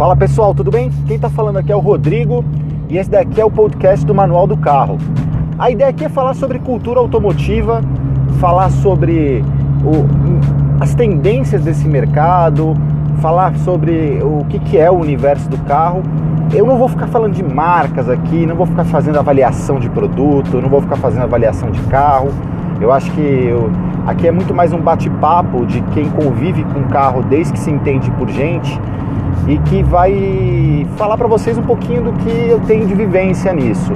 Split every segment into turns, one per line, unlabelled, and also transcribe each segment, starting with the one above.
Fala pessoal, tudo bem? Quem está falando aqui é o Rodrigo e esse daqui é o podcast do Manual do Carro. A ideia aqui é falar sobre cultura automotiva, falar sobre o, as tendências desse mercado, falar sobre o que, que é o universo do carro. Eu não vou ficar falando de marcas aqui, não vou ficar fazendo avaliação de produto, não vou ficar fazendo avaliação de carro. Eu acho que eu, aqui é muito mais um bate-papo de quem convive com carro desde que se entende por gente e que vai falar para vocês um pouquinho do que eu tenho de vivência nisso,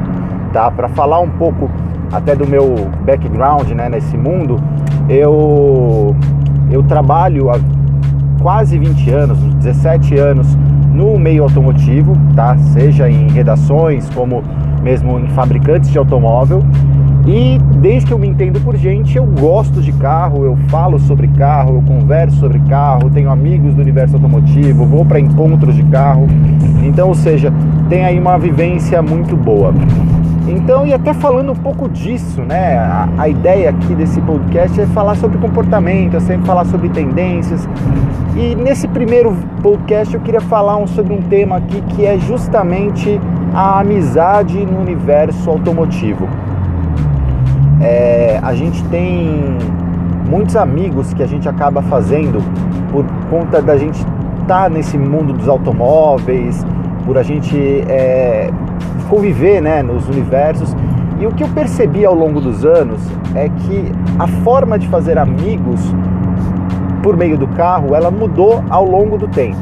tá? Para falar um pouco até do meu background, né, nesse mundo, eu eu trabalho há quase 20 anos, uns 17 anos no meio automotivo, tá? Seja em redações como mesmo em fabricantes de automóvel e desde que eu me entendo por gente, eu gosto de carro, eu falo sobre carro, eu converso sobre carro, tenho amigos do universo automotivo, vou para encontros de carro. Então, ou seja, tem aí uma vivência muito boa. Então, e até falando um pouco disso, né? A, a, ideia aqui desse podcast é falar sobre comportamento, é sempre falar sobre tendências. E nesse primeiro podcast eu queria falar um, sobre um tema aqui que é justamente a amizade no universo automotivo. É, a gente tem muitos amigos que a gente acaba fazendo por conta da gente estar tá nesse mundo dos automóveis, por a gente é, conviver né, nos universos. E o que eu percebi ao longo dos anos é que a forma de fazer amigos por meio do carro, ela mudou ao longo do tempo.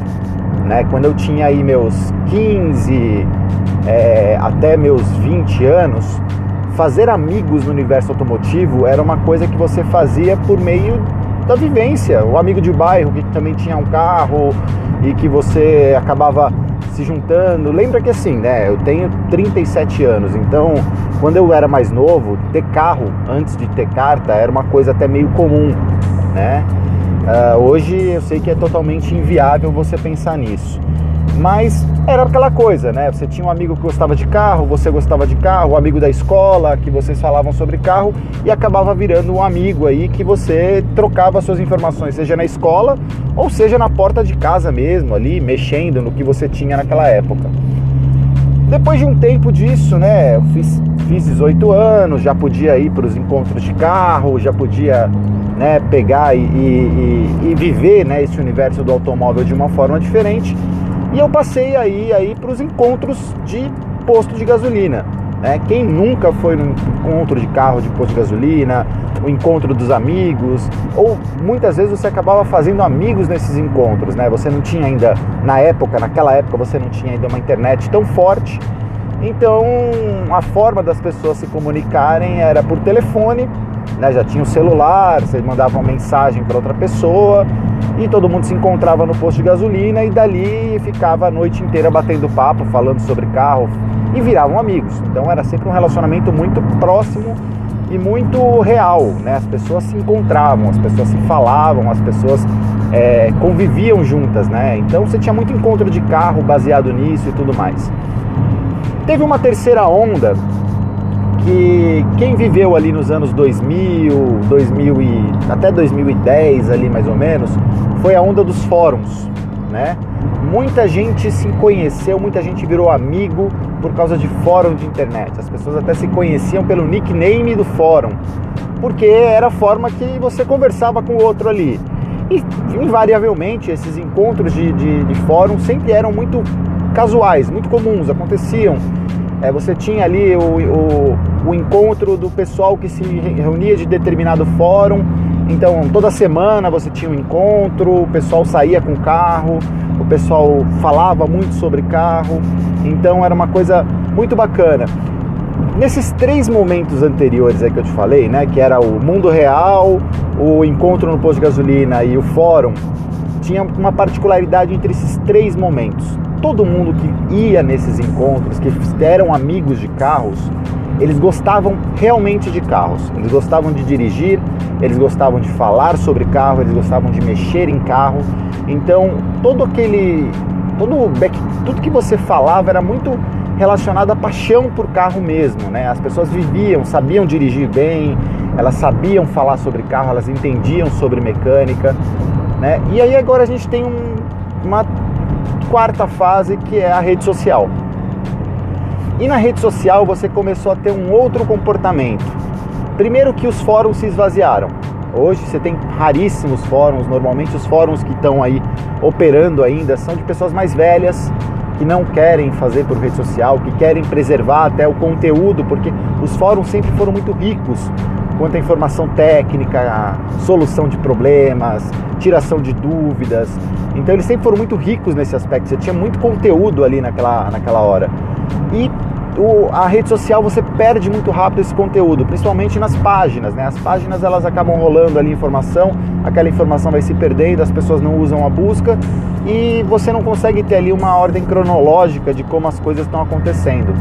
Né? Quando eu tinha aí meus 15 é, até meus 20 anos, fazer amigos no universo automotivo era uma coisa que você fazia por meio da vivência. O amigo de bairro que também tinha um carro e que você acabava se juntando. Lembra que assim, né? Eu tenho 37 anos, então quando eu era mais novo, ter carro antes de ter carta era uma coisa até meio comum, né? Uh, hoje eu sei que é totalmente inviável você pensar nisso. Mas era aquela coisa, né? Você tinha um amigo que gostava de carro, você gostava de carro, um amigo da escola, que vocês falavam sobre carro e acabava virando um amigo aí que você trocava suas informações, seja na escola ou seja na porta de casa mesmo, ali mexendo no que você tinha naquela época. Depois de um tempo disso, né? Eu fiz, fiz 18 anos, já podia ir para os encontros de carro, já podia né, pegar e, e, e viver né, esse universo do automóvel de uma forma diferente. E eu passei aí, aí para os encontros de posto de gasolina. Né? Quem nunca foi no encontro de carro de posto de gasolina, o encontro dos amigos, ou muitas vezes você acabava fazendo amigos nesses encontros, né? Você não tinha ainda, na época, naquela época, você não tinha ainda uma internet tão forte. Então, a forma das pessoas se comunicarem era por telefone, né? Já tinha o celular, você mandava uma mensagem para outra pessoa e todo mundo se encontrava no posto de gasolina e dali ficava a noite inteira batendo papo, falando sobre carro e viravam amigos. Então era sempre um relacionamento muito próximo e muito real, né? As pessoas se encontravam, as pessoas se falavam, as pessoas é, conviviam juntas, né? Então você tinha muito encontro de carro baseado nisso e tudo mais. Teve uma terceira onda que quem viveu ali nos anos 2000, 2000 e até 2010 ali mais ou menos, foi a onda dos fóruns, né? Muita gente se conheceu, muita gente virou amigo por causa de fórum de internet. As pessoas até se conheciam pelo nickname do fórum, porque era a forma que você conversava com o outro ali. E invariavelmente esses encontros de, de, de fórum sempre eram muito casuais, muito comuns, aconteciam. É, você tinha ali o, o, o encontro do pessoal que se reunia de determinado fórum então toda semana você tinha um encontro, o pessoal saía com carro, o pessoal falava muito sobre carro, então era uma coisa muito bacana. Nesses três momentos anteriores aí que eu te falei, né, que era o mundo real, o encontro no posto de gasolina e o fórum, tinha uma particularidade entre esses três momentos. Todo mundo que ia nesses encontros, que eram amigos de carros, eles gostavam realmente de carros, eles gostavam de dirigir, eles gostavam de falar sobre carro, eles gostavam de mexer em carro. Então, todo aquele todo back, tudo que você falava era muito relacionado à paixão por carro mesmo, né? As pessoas viviam, sabiam dirigir bem, elas sabiam falar sobre carro, elas entendiam sobre mecânica, né? E aí agora a gente tem um, uma quarta fase que é a rede social. E na rede social você começou a ter um outro comportamento. Primeiro que os fóruns se esvaziaram. Hoje você tem raríssimos fóruns, normalmente os fóruns que estão aí operando ainda são de pessoas mais velhas, que não querem fazer por rede social, que querem preservar até o conteúdo, porque os fóruns sempre foram muito ricos quanto à informação técnica, solução de problemas, tiração de dúvidas. Então eles sempre foram muito ricos nesse aspecto. Você tinha muito conteúdo ali naquela, naquela hora. E o, a rede social você perde muito rápido esse conteúdo, principalmente nas páginas, né? As páginas elas acabam rolando ali informação, aquela informação vai se perdendo, as pessoas não usam a busca e você não consegue ter ali uma ordem cronológica de como as coisas estão acontecendo.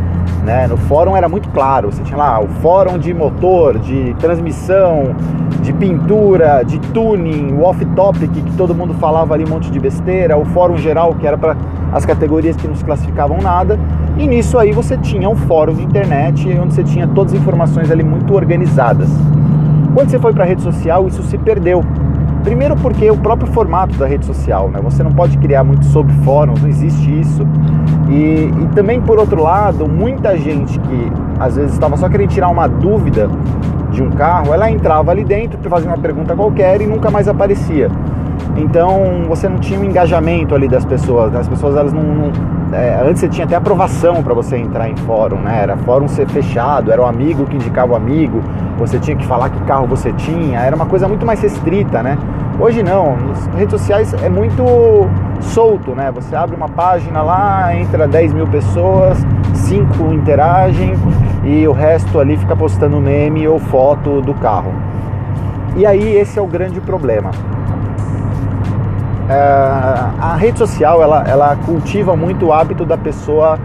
Né? No fórum era muito claro, você tinha lá o fórum de motor, de transmissão, de pintura, de tuning, o off-topic que todo mundo falava ali um monte de besteira, o fórum geral que era para as categorias que não classificavam nada. E nisso aí você tinha um fórum de internet onde você tinha todas as informações ali muito organizadas. Quando você foi para a rede social, isso se perdeu. Primeiro porque o próprio formato da rede social, né? Você não pode criar muito sobre fóruns, não existe isso. E, e também por outro lado, muita gente que às vezes estava só querendo tirar uma dúvida de um carro, ela entrava ali dentro, fazia uma pergunta qualquer e nunca mais aparecia. Então você não tinha um engajamento ali das pessoas. Né? As pessoas elas não, não é, antes você tinha até aprovação para você entrar em fórum, né? Era fórum ser fechado, era o amigo que indicava o amigo, você tinha que falar que carro você tinha, era uma coisa muito mais restrita, né? Hoje não, nas redes sociais é muito solto, né? Você abre uma página lá, entra 10 mil pessoas, 5 interagem e o resto ali fica postando meme ou foto do carro. E aí esse é o grande problema. É, a rede social ela, ela cultiva muito o hábito da pessoa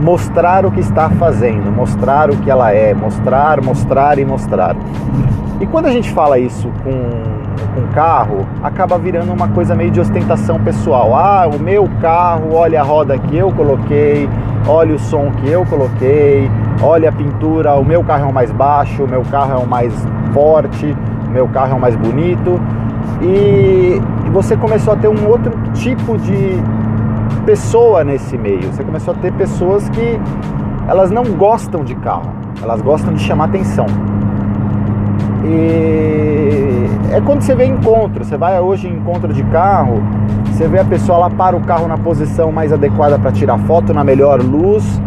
mostrar o que está fazendo, mostrar o que ela é, mostrar, mostrar e mostrar. E quando a gente fala isso com com carro, acaba virando uma coisa meio de ostentação pessoal. Ah, o meu carro, olha a roda que eu coloquei, olha o som que eu coloquei, olha a pintura, o meu carro é o mais baixo, o meu carro é o mais forte, o meu carro é o mais bonito. E você começou a ter um outro tipo de pessoa nesse meio. Você começou a ter pessoas que elas não gostam de carro, elas gostam de chamar atenção. E é quando você vê encontro, você vai hoje em encontro de carro, você vê a pessoa lá para o carro na posição mais adequada para tirar foto, na melhor luz,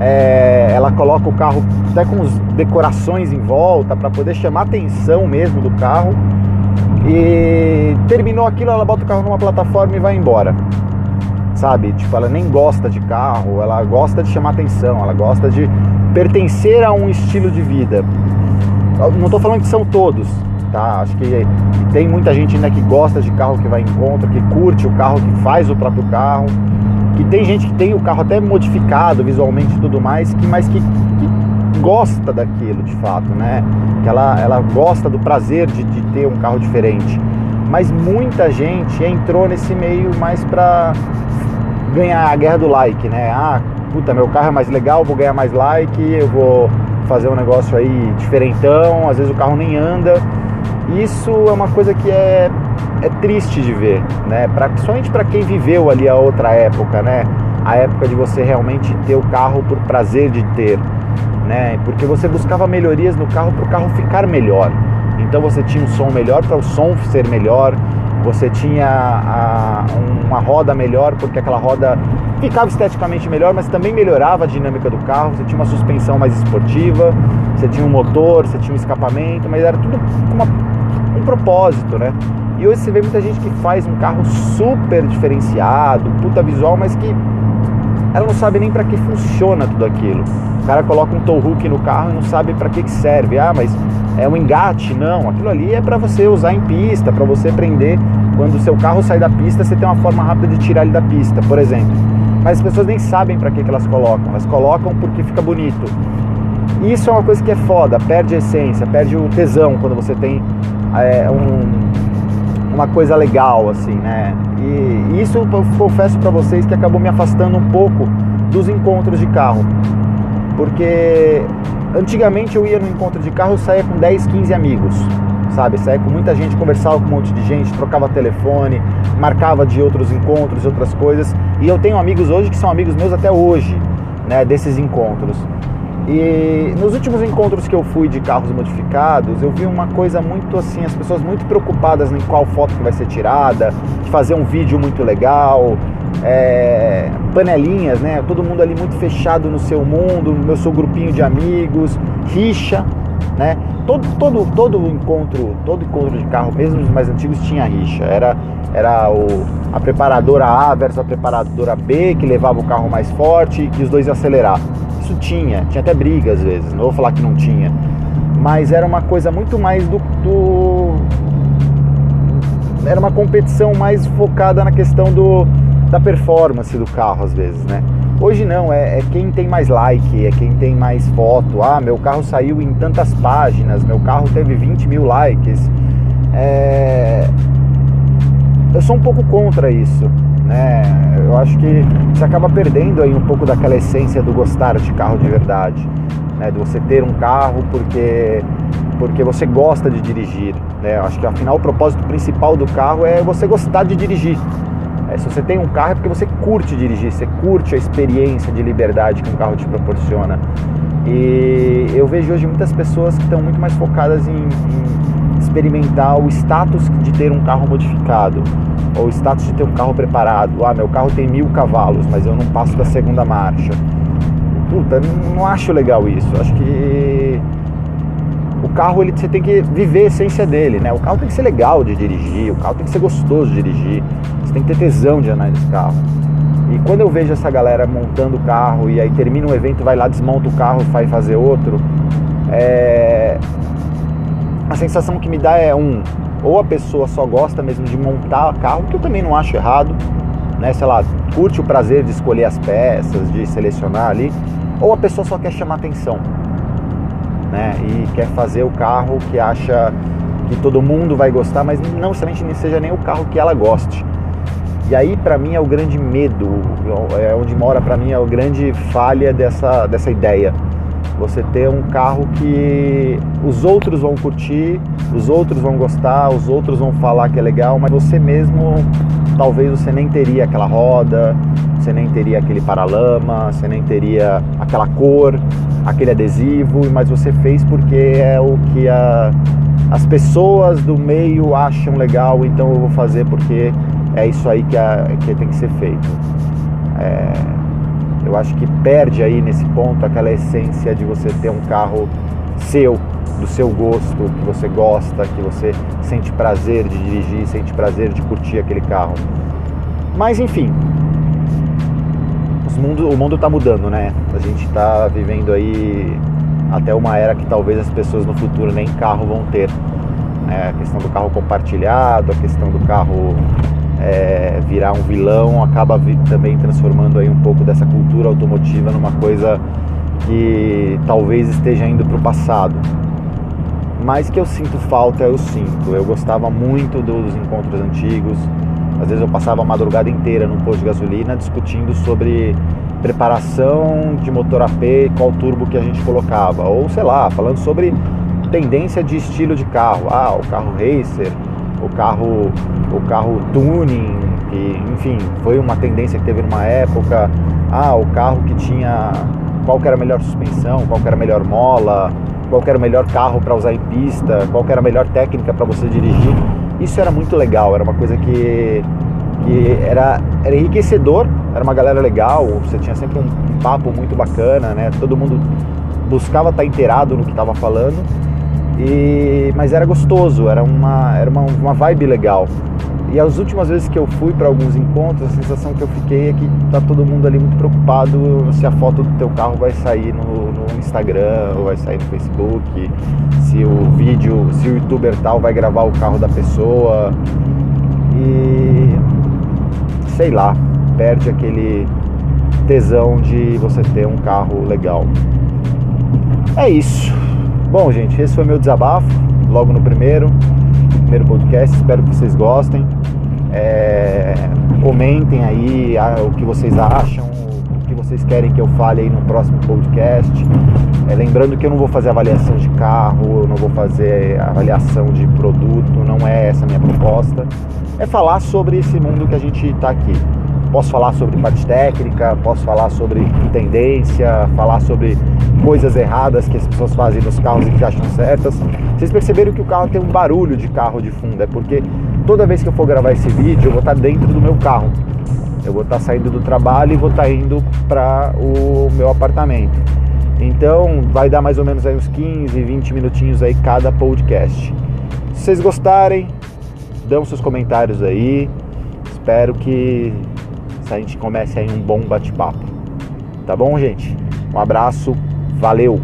é, ela coloca o carro até com decorações em volta para poder chamar atenção mesmo do carro. E terminou aquilo, ela bota o carro numa plataforma e vai embora. Sabe? Tipo, ela nem gosta de carro, ela gosta de chamar atenção, ela gosta de pertencer a um estilo de vida. Não estou falando que são todos, tá? Acho que tem muita gente ainda que gosta de carro que vai em conta, que curte o carro, que faz o próprio carro, que tem gente que tem o carro até modificado visualmente e tudo mais, que, mas que, que gosta daquilo de fato, né? Que ela, ela gosta do prazer de, de ter um carro diferente. Mas muita gente entrou nesse meio mais para ganhar a guerra do like, né? Ah, puta, meu carro é mais legal, vou ganhar mais like, eu vou fazer um negócio aí diferentão, às vezes o carro nem anda. Isso é uma coisa que é, é triste de ver, né? Pra, principalmente para quem viveu ali a outra época, né? A época de você realmente ter o carro por prazer de ter né? Porque você buscava melhorias no carro para o carro ficar melhor. Então você tinha um som melhor para o som ser melhor, você tinha a, uma roda melhor porque aquela roda ficava esteticamente melhor, mas também melhorava a dinâmica do carro. Você tinha uma suspensão mais esportiva, você tinha um motor, você tinha um escapamento, mas era tudo uma, um propósito, né? E hoje você vê muita gente que faz um carro super diferenciado, puta visual, mas que ela não sabe nem para que funciona tudo aquilo. O cara coloca um tow hook no carro e não sabe para que, que serve. Ah, mas é um engate? Não, aquilo ali é para você usar em pista, para você prender. Quando o seu carro sai da pista, você tem uma forma rápida de tirar ele da pista, por exemplo. Mas as pessoas nem sabem para que, que elas colocam. Elas colocam porque fica bonito. E isso é uma coisa que é foda, perde a essência, perde o tesão quando você tem é, um, uma coisa legal, assim, né? E isso eu confesso para vocês que acabou me afastando um pouco dos encontros de carro. Porque antigamente eu ia no encontro de carro e saía com 10, 15 amigos. sabe? Saía com muita gente, conversava com um monte de gente, trocava telefone, marcava de outros encontros, outras coisas. E eu tenho amigos hoje que são amigos meus até hoje, né, desses encontros. E nos últimos encontros que eu fui de carros modificados, eu vi uma coisa muito assim, as pessoas muito preocupadas em qual foto que vai ser tirada, de fazer um vídeo muito legal, é, panelinhas, né? Todo mundo ali muito fechado no seu mundo, meu seu grupinho de amigos, rixa, né? Todo, todo, todo encontro, todo encontro de carro, mesmo os mais antigos, tinha rixa. Era, era o, a preparadora A versus a preparadora B que levava o carro mais forte e que os dois iam acelerar. Isso tinha, tinha até briga às vezes, não vou falar que não tinha. Mas era uma coisa muito mais do, do era uma competição mais focada na questão do, da performance do carro às vezes, né? Hoje não, é, é, quem tem mais like, é quem tem mais foto. Ah, meu carro saiu em tantas páginas, meu carro teve 20 mil likes. É... Eu sou um pouco contra isso, né? Eu acho que você acaba perdendo aí um pouco daquela essência do gostar de carro de verdade, né? De você ter um carro porque porque você gosta de dirigir, né? Eu acho que afinal o propósito principal do carro é você gostar de dirigir. É, se você tem um carro é porque você curte dirigir, você curte a experiência de liberdade que um carro te proporciona. E eu vejo hoje muitas pessoas que estão muito mais focadas em, em experimentar o status de ter um carro modificado, ou o status de ter um carro preparado. Ah, meu carro tem mil cavalos, mas eu não passo da segunda marcha. Puta, não, acho legal isso. Acho que o carro ele, você tem que viver a essência dele, né? O carro tem que ser legal de dirigir, o carro tem que ser gostoso de dirigir. Você tem que ter tesão de andar nesse carro. E quando eu vejo essa galera montando o carro e aí termina um evento, vai lá, desmonta o carro, vai fazer outro, é... a sensação que me dá é um, ou a pessoa só gosta mesmo de montar carro, que eu também não acho errado, né? Sei lá, curte o prazer de escolher as peças, de selecionar ali, ou a pessoa só quer chamar atenção, né? E quer fazer o carro que acha que todo mundo vai gostar, mas não necessariamente seja nem o carro que ela goste. E aí, para mim, é o grande medo, é onde mora para mim é a grande falha dessa, dessa ideia. Você ter um carro que os outros vão curtir, os outros vão gostar, os outros vão falar que é legal, mas você mesmo, talvez você nem teria aquela roda, você nem teria aquele paralama, você nem teria aquela cor, aquele adesivo, mas você fez porque é o que a, as pessoas do meio acham legal, então eu vou fazer porque é isso aí que, a, que tem que ser feito. É, eu acho que perde aí nesse ponto aquela essência de você ter um carro seu, do seu gosto, que você gosta, que você sente prazer de dirigir, sente prazer de curtir aquele carro. Mas enfim, mundo, o mundo está mudando, né? A gente está vivendo aí até uma era que talvez as pessoas no futuro nem carro vão ter. Né? A questão do carro compartilhado, a questão do carro é, virar um vilão acaba também transformando aí um pouco dessa cultura automotiva numa coisa que talvez esteja indo para o passado. Mas que eu sinto falta, eu sinto. Eu gostava muito dos encontros antigos. Às vezes eu passava a madrugada inteira num posto de gasolina discutindo sobre preparação de motor AP, qual turbo que a gente colocava, ou sei lá, falando sobre tendência de estilo de carro. Ah, o carro racer, o carro, o carro tuning, que, enfim, foi uma tendência que teve numa época. Ah, o carro que tinha qual era a melhor suspensão, qual era a melhor mola, qual era o melhor carro para usar em pista, qual era a melhor técnica para você dirigir. Isso era muito legal, era uma coisa que, que era, era enriquecedor, era uma galera legal, você tinha sempre um, um papo muito bacana, né? Todo mundo buscava estar tá inteirado no que estava falando e, mas era gostoso, era uma, era uma, uma vibe legal. E as últimas vezes que eu fui para alguns encontros, a sensação que eu fiquei é que tá todo mundo ali muito preocupado se a foto do teu carro vai sair no, no Instagram ou vai sair no Facebook, se o vídeo, se o youtuber tal vai gravar o carro da pessoa. E sei lá, perde aquele tesão de você ter um carro legal. É isso. Bom, gente, esse foi meu desabafo, logo no primeiro, primeiro podcast. Espero que vocês gostem. É, comentem aí o que vocês acham, o que vocês querem que eu fale aí no próximo podcast. É, lembrando que eu não vou fazer avaliação de carro, eu não vou fazer avaliação de produto, não é essa a minha proposta. É falar sobre esse mundo que a gente está aqui. Posso falar sobre parte técnica, posso falar sobre tendência, falar sobre coisas erradas que as pessoas fazem nos carros e que acham certas. Vocês perceberam que o carro tem um barulho de carro de fundo, é porque toda vez que eu for gravar esse vídeo eu vou estar dentro do meu carro. Eu vou estar saindo do trabalho e vou estar indo para o meu apartamento. Então vai dar mais ou menos aí uns 15, 20 minutinhos aí cada podcast. Se vocês gostarem, dão seus comentários aí. Espero que a gente comece aí um bom bate-papo. Tá bom, gente? Um abraço, valeu!